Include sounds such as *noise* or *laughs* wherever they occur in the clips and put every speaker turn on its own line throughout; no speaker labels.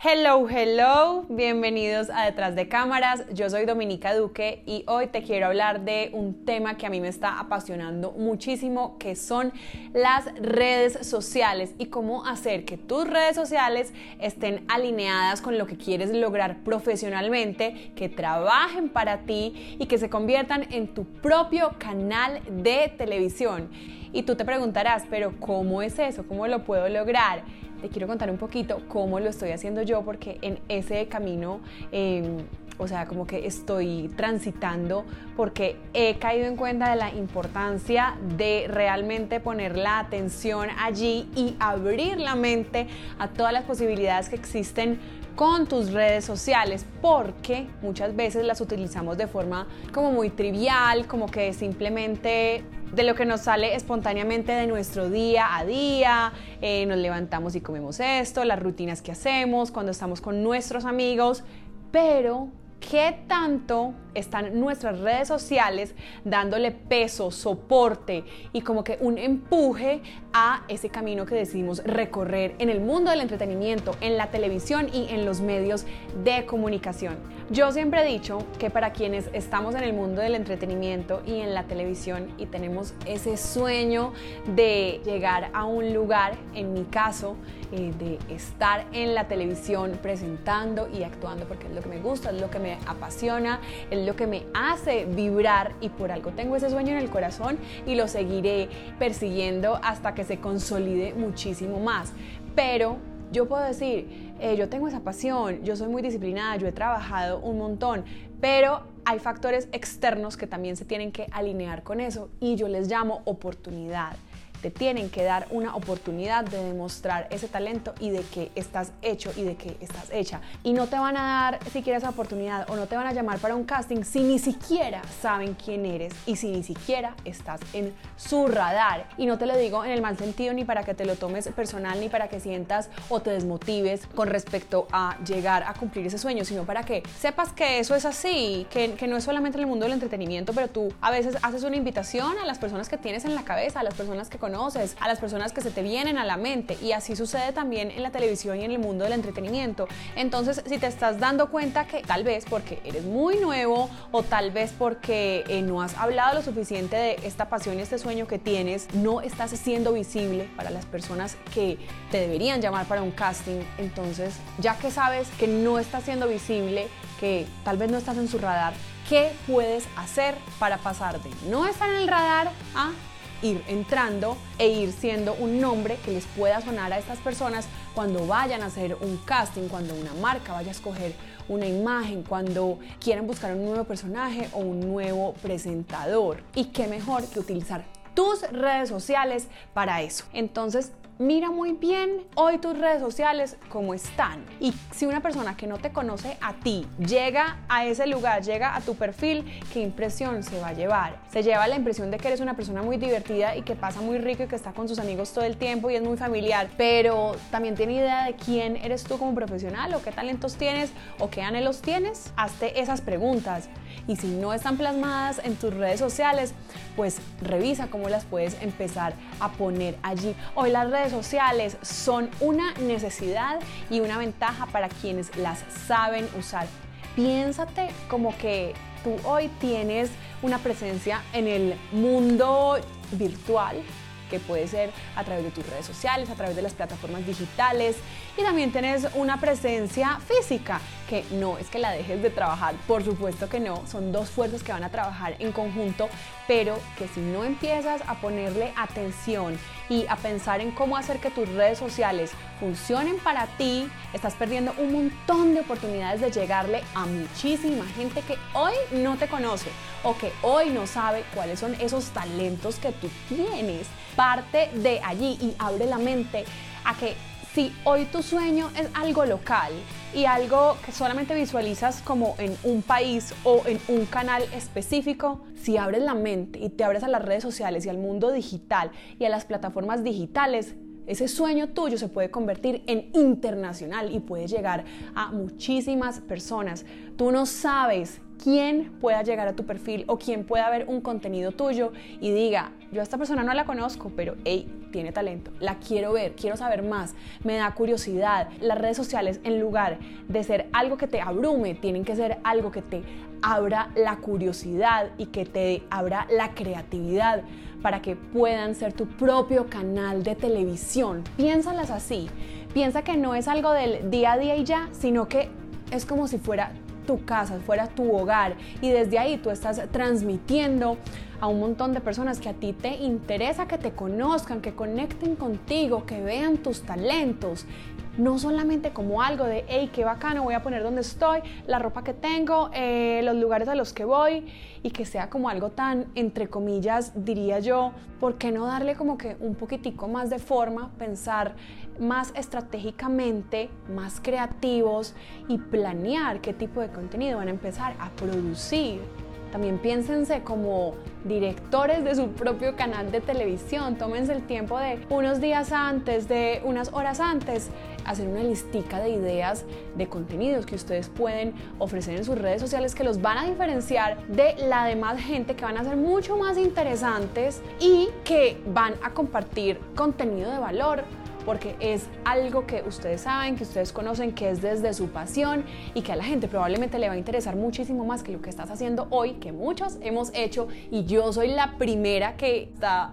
Hello, hello, bienvenidos a Detrás de Cámaras. Yo soy Dominica Duque y hoy te quiero hablar de un tema que a mí me está apasionando muchísimo, que son las redes sociales y cómo hacer que tus redes sociales estén alineadas con lo que quieres lograr profesionalmente, que trabajen para ti y que se conviertan en tu propio canal de televisión. Y tú te preguntarás, pero ¿cómo es eso? ¿Cómo lo puedo lograr? Te quiero contar un poquito cómo lo estoy haciendo yo, porque en ese camino, em, o sea, como que estoy transitando, porque he caído en cuenta de la importancia de realmente poner la atención allí y abrir la mente a todas las posibilidades que existen con tus redes sociales porque muchas veces las utilizamos de forma como muy trivial, como que simplemente de lo que nos sale espontáneamente de nuestro día a día, eh, nos levantamos y comemos esto, las rutinas que hacemos, cuando estamos con nuestros amigos, pero ¿qué tanto están nuestras redes sociales dándole peso, soporte y como que un empuje a ese camino que decidimos recorrer en el mundo del entretenimiento, en la televisión y en los medios de comunicación. Yo siempre he dicho que para quienes estamos en el mundo del entretenimiento y en la televisión y tenemos ese sueño de llegar a un lugar, en mi caso, eh, de estar en la televisión presentando y actuando porque es lo que me gusta, es lo que me apasiona, es lo que me hace vibrar y por algo tengo ese sueño en el corazón y lo seguiré persiguiendo hasta que se consolide muchísimo más. Pero yo puedo decir, eh, yo tengo esa pasión, yo soy muy disciplinada, yo he trabajado un montón, pero hay factores externos que también se tienen que alinear con eso y yo les llamo oportunidad te tienen que dar una oportunidad de demostrar ese talento y de que estás hecho y de que estás hecha. Y no te van a dar siquiera esa oportunidad o no te van a llamar para un casting si ni siquiera saben quién eres y si ni siquiera estás en su radar. Y no te lo digo en el mal sentido ni para que te lo tomes personal ni para que sientas o te desmotives con respecto a llegar a cumplir ese sueño, sino para que sepas que eso es así, que, que no es solamente en el mundo del entretenimiento, pero tú a veces haces una invitación a las personas que tienes en la cabeza, a las personas que a las personas que se te vienen a la mente y así sucede también en la televisión y en el mundo del entretenimiento. Entonces, si te estás dando cuenta que tal vez porque eres muy nuevo o tal vez porque eh, no has hablado lo suficiente de esta pasión y este sueño que tienes, no estás siendo visible para las personas que te deberían llamar para un casting, entonces ya que sabes que no estás siendo visible, que tal vez no estás en su radar, ¿qué puedes hacer para pasar de no estar en el radar a ir entrando e ir siendo un nombre que les pueda sonar a estas personas cuando vayan a hacer un casting, cuando una marca vaya a escoger una imagen, cuando quieran buscar un nuevo personaje o un nuevo presentador. Y qué mejor que utilizar tus redes sociales para eso. Entonces, mira muy bien hoy tus redes sociales cómo están. Y si una persona que no te conoce a ti llega a ese lugar, llega a tu perfil, ¿qué impresión se va a llevar? Se lleva la impresión de que eres una persona muy divertida y que pasa muy rico y que está con sus amigos todo el tiempo y es muy familiar, pero también tiene idea de quién eres tú como profesional o qué talentos tienes o qué anhelos tienes. Hazte esas preguntas. Y si no están plasmadas en tus redes sociales, pues revisa cómo las puedes empezar a poner allí. Hoy las redes sociales son una necesidad y una ventaja para quienes las saben usar. Piénsate como que tú hoy tienes una presencia en el mundo virtual que puede ser a través de tus redes sociales, a través de las plataformas digitales. Y también tienes una presencia física que no es que la dejes de trabajar, por supuesto que no, son dos fuerzas que van a trabajar en conjunto, pero que si no empiezas a ponerle atención y a pensar en cómo hacer que tus redes sociales funcionen para ti, estás perdiendo un montón de oportunidades de llegarle a muchísima gente que hoy no te conoce o que hoy no sabe cuáles son esos talentos que tú tienes. Parte de allí y abre la mente a que si hoy tu sueño es algo local y algo que solamente visualizas como en un país o en un canal específico, si abres la mente y te abres a las redes sociales y al mundo digital y a las plataformas digitales, ese sueño tuyo se puede convertir en internacional y puede llegar a muchísimas personas. Tú no sabes quién pueda llegar a tu perfil o quién pueda ver un contenido tuyo y diga, yo a esta persona no la conozco, pero hey, tiene talento, la quiero ver, quiero saber más, me da curiosidad. Las redes sociales, en lugar de ser algo que te abrume, tienen que ser algo que te abra la curiosidad y que te abra la creatividad para que puedan ser tu propio canal de televisión. Piénsalas así. Piensa que no es algo del día a día y ya, sino que es como si fuera tu casa, fuera tu hogar y desde ahí tú estás transmitiendo a un montón de personas que a ti te interesa que te conozcan, que conecten contigo, que vean tus talentos no solamente como algo de, hey, qué bacano, voy a poner donde estoy, la ropa que tengo, eh, los lugares a los que voy, y que sea como algo tan, entre comillas, diría yo, ¿por qué no darle como que un poquitico más de forma, pensar más estratégicamente, más creativos y planear qué tipo de contenido van a empezar a producir? También piénsense como directores de su propio canal de televisión. Tómense el tiempo de unos días antes, de unas horas antes, hacer una listica de ideas, de contenidos que ustedes pueden ofrecer en sus redes sociales que los van a diferenciar de la demás gente, que van a ser mucho más interesantes y que van a compartir contenido de valor porque es algo que ustedes saben, que ustedes conocen, que es desde su pasión y que a la gente probablemente le va a interesar muchísimo más que lo que estás haciendo hoy, que muchos hemos hecho. Y yo soy la primera que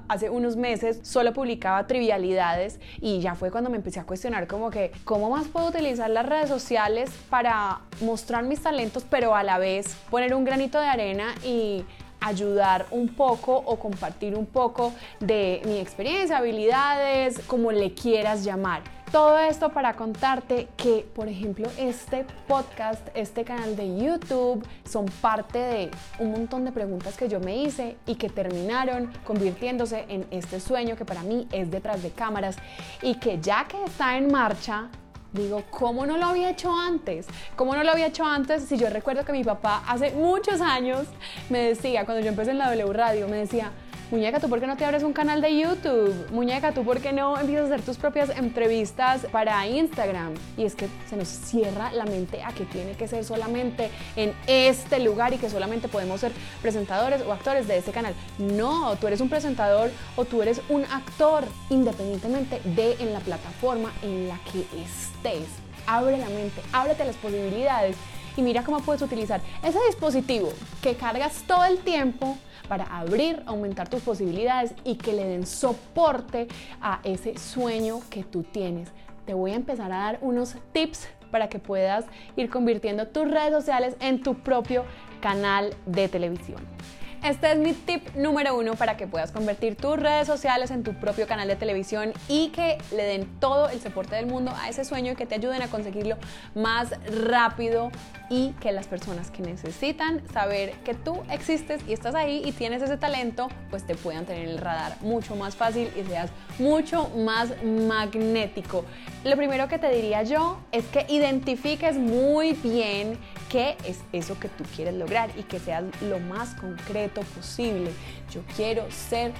hace unos meses solo publicaba trivialidades y ya fue cuando me empecé a cuestionar como que cómo más puedo utilizar las redes sociales para mostrar mis talentos, pero a la vez poner un granito de arena y ayudar un poco o compartir un poco de mi experiencia, habilidades, como le quieras llamar. Todo esto para contarte que, por ejemplo, este podcast, este canal de YouTube, son parte de un montón de preguntas que yo me hice y que terminaron convirtiéndose en este sueño que para mí es detrás de cámaras y que ya que está en marcha, Digo, ¿cómo no lo había hecho antes? ¿Cómo no lo había hecho antes? Si yo recuerdo que mi papá hace muchos años me decía, cuando yo empecé en la W Radio, me decía, Muñeca, ¿tú por qué no te abres un canal de YouTube? Muñeca, ¿tú por qué no empiezas a hacer tus propias entrevistas para Instagram? Y es que se nos cierra la mente a que tiene que ser solamente en este lugar y que solamente podemos ser presentadores o actores de este canal. No, tú eres un presentador o tú eres un actor, independientemente de en la plataforma en la que estés. Abre la mente, ábrete las posibilidades y mira cómo puedes utilizar ese dispositivo que cargas todo el tiempo para abrir, aumentar tus posibilidades y que le den soporte a ese sueño que tú tienes. Te voy a empezar a dar unos tips para que puedas ir convirtiendo tus redes sociales en tu propio canal de televisión. Este es mi tip número uno para que puedas convertir tus redes sociales en tu propio canal de televisión y que le den todo el soporte del mundo a ese sueño y que te ayuden a conseguirlo más rápido y que las personas que necesitan saber que tú existes y estás ahí y tienes ese talento, pues te puedan tener el radar mucho más fácil y seas mucho más magnético. Lo primero que te diría yo es que identifiques muy bien qué es eso que tú quieres lograr y que seas lo más concreto posible. Yo quiero ser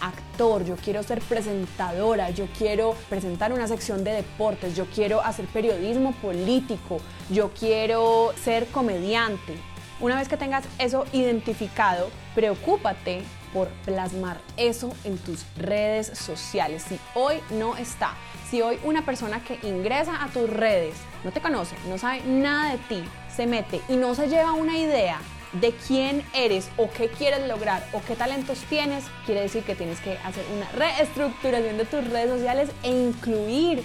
actor, yo quiero ser presentadora, yo quiero presentar una sección de deportes, yo quiero hacer periodismo político, yo quiero ser comediante. Una vez que tengas eso identificado, preocúpate por plasmar eso en tus redes sociales. Si hoy no está, si hoy una persona que ingresa a tus redes no te conoce, no sabe nada de ti, se mete y no se lleva una idea de quién eres o qué quieres lograr o qué talentos tienes, quiere decir que tienes que hacer una reestructuración de tus redes sociales e incluir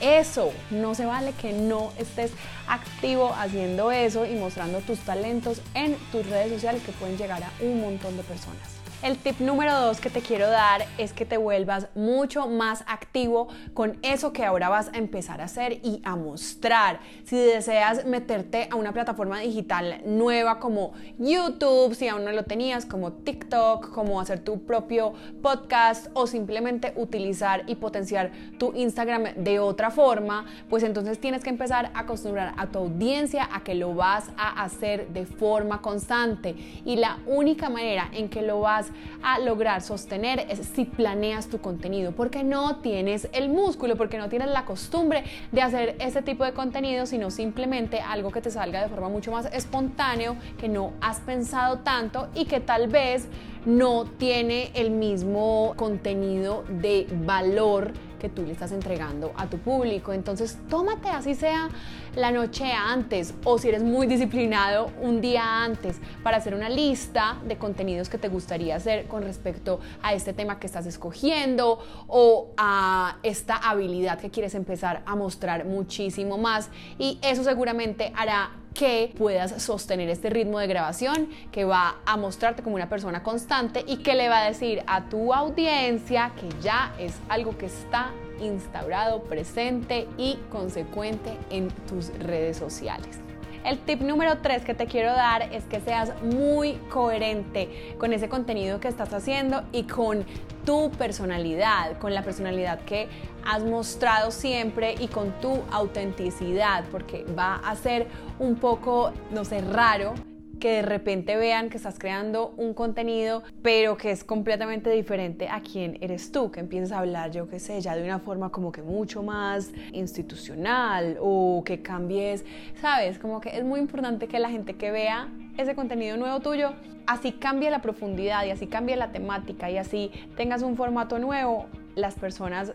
eso. No se vale que no estés activo haciendo eso y mostrando tus talentos en tus redes sociales que pueden llegar a un montón de personas. El tip número dos que te quiero dar es que te vuelvas mucho más activo con eso que ahora vas a empezar a hacer y a mostrar. Si deseas meterte a una plataforma digital nueva como YouTube, si aún no lo tenías, como TikTok, como hacer tu propio podcast o simplemente utilizar y potenciar tu Instagram de otra forma, pues entonces tienes que empezar a acostumbrar a tu audiencia a que lo vas a hacer de forma constante. Y la única manera en que lo vas a lograr sostener es si planeas tu contenido, porque no tienes el músculo, porque no tienes la costumbre de hacer ese tipo de contenido, sino simplemente algo que te salga de forma mucho más espontáneo, que no has pensado tanto y que tal vez no tiene el mismo contenido de valor que tú le estás entregando a tu público. Entonces, tómate así sea la noche antes o si eres muy disciplinado un día antes para hacer una lista de contenidos que te gustaría hacer con respecto a este tema que estás escogiendo o a esta habilidad que quieres empezar a mostrar muchísimo más y eso seguramente hará que puedas sostener este ritmo de grabación que va a mostrarte como una persona constante y que le va a decir a tu audiencia que ya es algo que está instaurado, presente y consecuente en tus redes sociales. El tip número 3 que te quiero dar es que seas muy coherente con ese contenido que estás haciendo y con tu personalidad, con la personalidad que has mostrado siempre y con tu autenticidad, porque va a ser un poco, no sé, raro que de repente vean que estás creando un contenido, pero que es completamente diferente a quien eres tú, que empiezas a hablar, yo qué sé, ya de una forma como que mucho más institucional o que cambies, sabes, como que es muy importante que la gente que vea ese contenido nuevo tuyo, así cambie la profundidad y así cambie la temática y así tengas un formato nuevo, las personas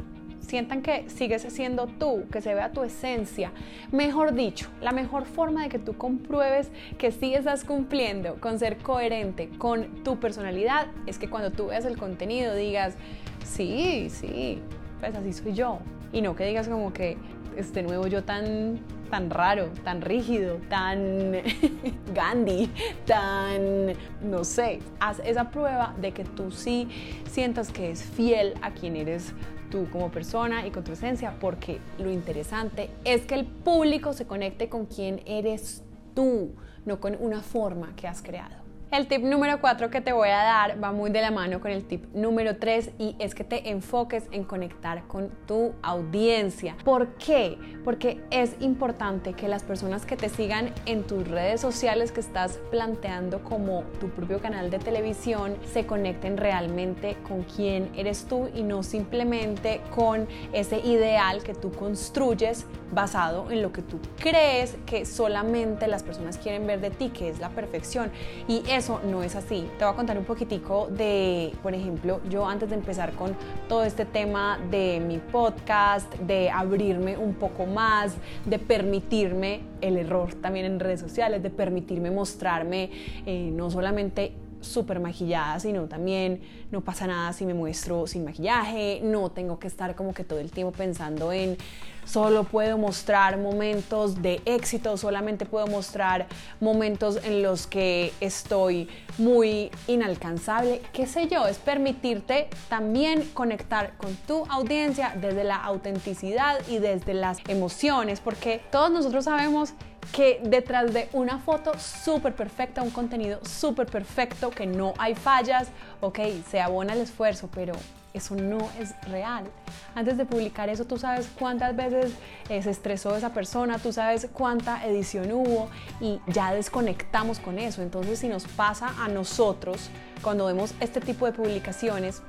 sientan que sigues siendo tú, que se vea tu esencia. Mejor dicho, la mejor forma de que tú compruebes que sí estás cumpliendo con ser coherente con tu personalidad es que cuando tú veas el contenido digas, sí, sí, pues así soy yo. Y no que digas como que este nuevo yo tan tan raro, tan rígido, tan *laughs* Gandhi, tan, no sé, haz esa prueba de que tú sí sientas que es fiel a quien eres tú como persona y con tu esencia, porque lo interesante es que el público se conecte con quien eres tú, no con una forma que has creado. El tip número 4 que te voy a dar va muy de la mano con el tip número 3 y es que te enfoques en conectar con tu audiencia. ¿Por qué? Porque es importante que las personas que te sigan en tus redes sociales que estás planteando como tu propio canal de televisión se conecten realmente con quién eres tú y no simplemente con ese ideal que tú construyes basado en lo que tú crees que solamente las personas quieren ver de ti, que es la perfección. Y eso no es así. Te voy a contar un poquitico de, por ejemplo, yo antes de empezar con todo este tema de mi podcast, de abrirme un poco más, de permitirme el error también en redes sociales, de permitirme mostrarme eh, no solamente súper maquillada, sino también no pasa nada si me muestro sin maquillaje, no tengo que estar como que todo el tiempo pensando en solo puedo mostrar momentos de éxito, solamente puedo mostrar momentos en los que estoy muy inalcanzable, qué sé yo, es permitirte también conectar con tu audiencia desde la autenticidad y desde las emociones, porque todos nosotros sabemos que detrás de una foto súper perfecta, un contenido súper perfecto, que no hay fallas, ok, se abona el esfuerzo, pero eso no es real. Antes de publicar eso, tú sabes cuántas veces eh, se estresó esa persona, tú sabes cuánta edición hubo y ya desconectamos con eso. Entonces, si nos pasa a nosotros, cuando vemos este tipo de publicaciones,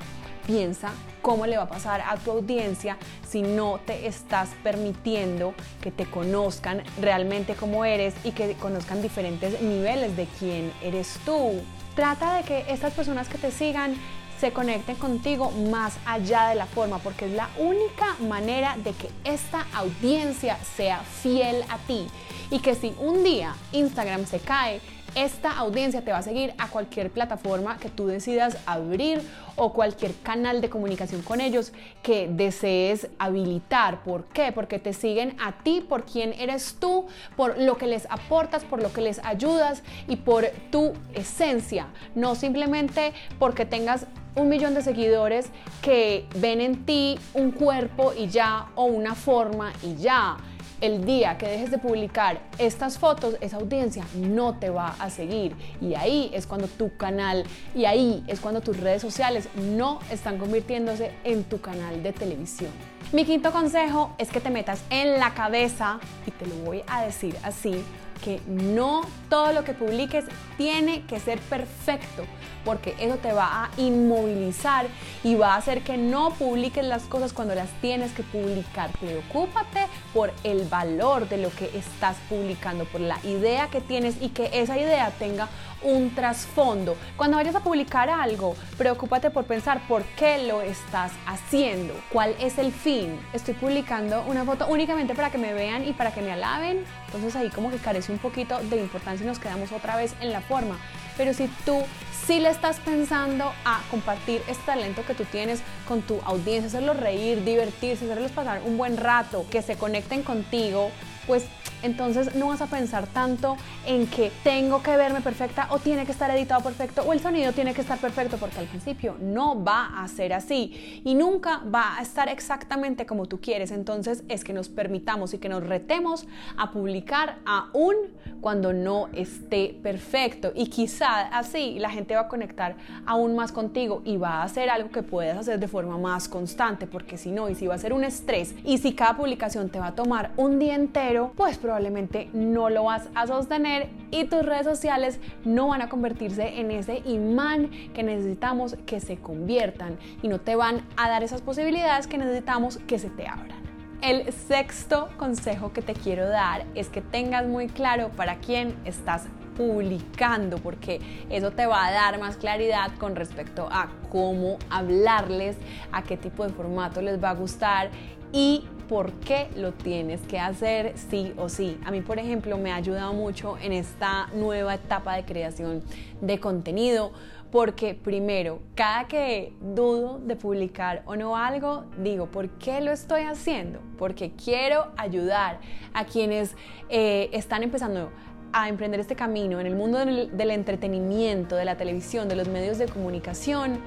piensa cómo le va a pasar a tu audiencia si no te estás permitiendo que te conozcan realmente como eres y que conozcan diferentes niveles de quién eres tú. Trata de que estas personas que te sigan se conecten contigo más allá de la forma, porque es la única manera de que esta audiencia sea fiel a ti. Y que si un día Instagram se cae, esta audiencia te va a seguir a cualquier plataforma que tú decidas abrir o cualquier canal de comunicación con ellos que desees habilitar. ¿Por qué? Porque te siguen a ti por quién eres tú, por lo que les aportas, por lo que les ayudas y por tu esencia, no simplemente porque tengas un millón de seguidores que ven en ti un cuerpo y ya o una forma y ya el día que dejes de publicar estas fotos, esa audiencia no te va a seguir. Y ahí es cuando tu canal, y ahí es cuando tus redes sociales no están convirtiéndose en tu canal de televisión. Mi quinto consejo es que te metas en la cabeza, y te lo voy a decir así, que no todo lo que publiques tiene que ser perfecto, porque eso te va a inmovilizar y va a hacer que no publiques las cosas cuando las tienes que publicar. Preocúpate por el valor de lo que estás publicando, por la idea que tienes y que esa idea tenga un trasfondo. Cuando vayas a publicar algo, preocúpate por pensar por qué lo estás haciendo, cuál es el fin. Estoy publicando una foto únicamente para que me vean y para que me alaben, entonces ahí como que carece un poquito de importancia y nos quedamos otra vez en la forma. Pero si tú sí le estás pensando a compartir este talento que tú tienes con tu audiencia, hacerlos reír, divertirse, hacerlos pasar un buen rato, que se conecten contigo, pues entonces no vas a pensar tanto en que tengo que verme perfecta o tiene que estar editado perfecto o el sonido tiene que estar perfecto porque al principio no va a ser así y nunca va a estar exactamente como tú quieres. Entonces es que nos permitamos y que nos retemos a publicar aún cuando no esté perfecto y quizá así la gente va a conectar aún más contigo y va a hacer algo que puedes hacer de forma más constante porque si no y si va a ser un estrés y si cada publicación te va a tomar un día entero pues probablemente no lo vas a sostener y tus redes sociales no van a convertirse en ese imán que necesitamos que se conviertan y no te van a dar esas posibilidades que necesitamos que se te abran. El sexto consejo que te quiero dar es que tengas muy claro para quién estás publicando, porque eso te va a dar más claridad con respecto a cómo hablarles, a qué tipo de formato les va a gustar y por qué lo tienes que hacer sí o sí. A mí, por ejemplo, me ha ayudado mucho en esta nueva etapa de creación de contenido porque primero, cada que dudo de publicar o no algo, digo, ¿por qué lo estoy haciendo? Porque quiero ayudar a quienes eh, están empezando a emprender este camino en el mundo del entretenimiento, de la televisión, de los medios de comunicación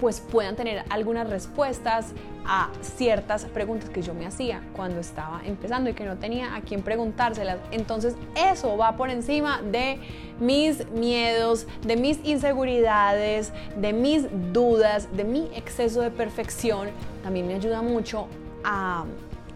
pues puedan tener algunas respuestas a ciertas preguntas que yo me hacía cuando estaba empezando y que no tenía a quién preguntárselas. Entonces eso va por encima de mis miedos, de mis inseguridades, de mis dudas, de mi exceso de perfección. También me ayuda mucho a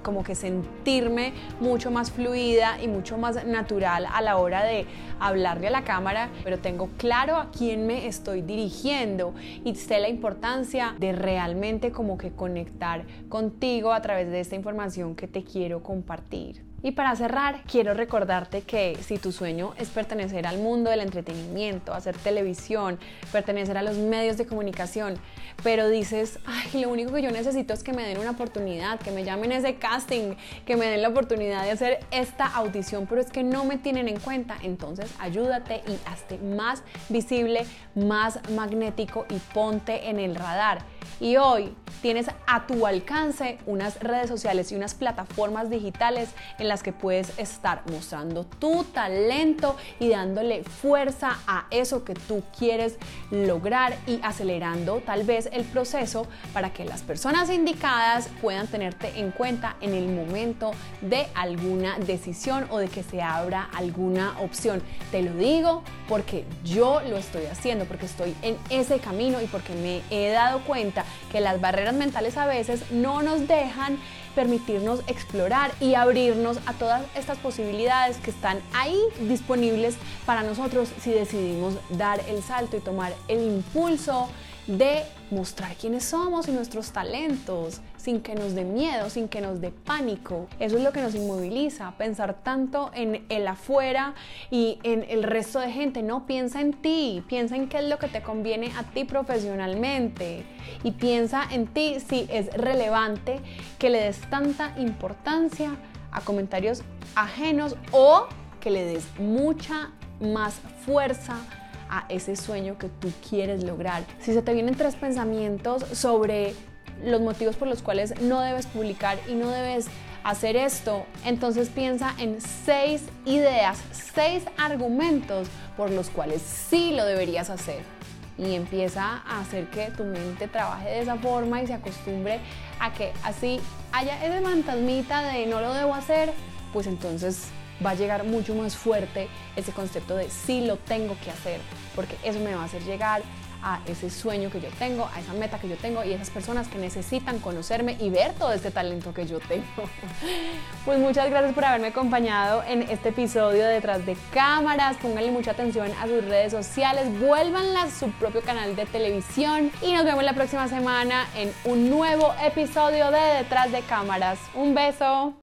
como que sentirme mucho más fluida y mucho más natural a la hora de hablarle a la cámara, pero tengo claro a quién me estoy dirigiendo y sé la importancia de realmente como que conectar contigo a través de esta información que te quiero compartir. Y para cerrar, quiero recordarte que si tu sueño es pertenecer al mundo del entretenimiento, hacer televisión, pertenecer a los medios de comunicación, pero dices, ay, lo único que yo necesito es que me den una oportunidad, que me llamen ese casting, que me den la oportunidad de hacer esta audición, pero es que no me tienen en cuenta, entonces ayúdate y hazte más visible, más magnético y ponte en el radar. Y hoy tienes a tu alcance unas redes sociales y unas plataformas digitales en las que puedes estar mostrando tu talento y dándole fuerza a eso que tú quieres lograr y acelerando tal vez el proceso para que las personas indicadas puedan tenerte en cuenta en el momento de alguna decisión o de que se abra alguna opción. Te lo digo porque yo lo estoy haciendo, porque estoy en ese camino y porque me he dado cuenta que las barreras mentales a veces no nos dejan permitirnos explorar y abrirnos a todas estas posibilidades que están ahí disponibles para nosotros si decidimos dar el salto y tomar el impulso de mostrar quiénes somos y nuestros talentos, sin que nos dé miedo, sin que nos dé pánico. Eso es lo que nos inmoviliza, pensar tanto en el afuera y en el resto de gente. No, piensa en ti, piensa en qué es lo que te conviene a ti profesionalmente y piensa en ti si es relevante que le des tanta importancia a comentarios ajenos o que le des mucha más fuerza a ese sueño que tú quieres lograr. Si se te vienen tres pensamientos sobre los motivos por los cuales no debes publicar y no debes hacer esto, entonces piensa en seis ideas, seis argumentos por los cuales sí lo deberías hacer. Y empieza a hacer que tu mente trabaje de esa forma y se acostumbre a que así haya ese fantasmita de no lo debo hacer, pues entonces va a llegar mucho más fuerte ese concepto de sí lo tengo que hacer, porque eso me va a hacer llegar a ese sueño que yo tengo, a esa meta que yo tengo y esas personas que necesitan conocerme y ver todo este talento que yo tengo. *laughs* Pues muchas gracias por haberme acompañado en este episodio de Detrás de Cámaras. Pónganle mucha atención a sus redes sociales, vuélvanla a su propio canal de televisión y nos vemos la próxima semana en un nuevo episodio de Detrás de Cámaras. Un beso.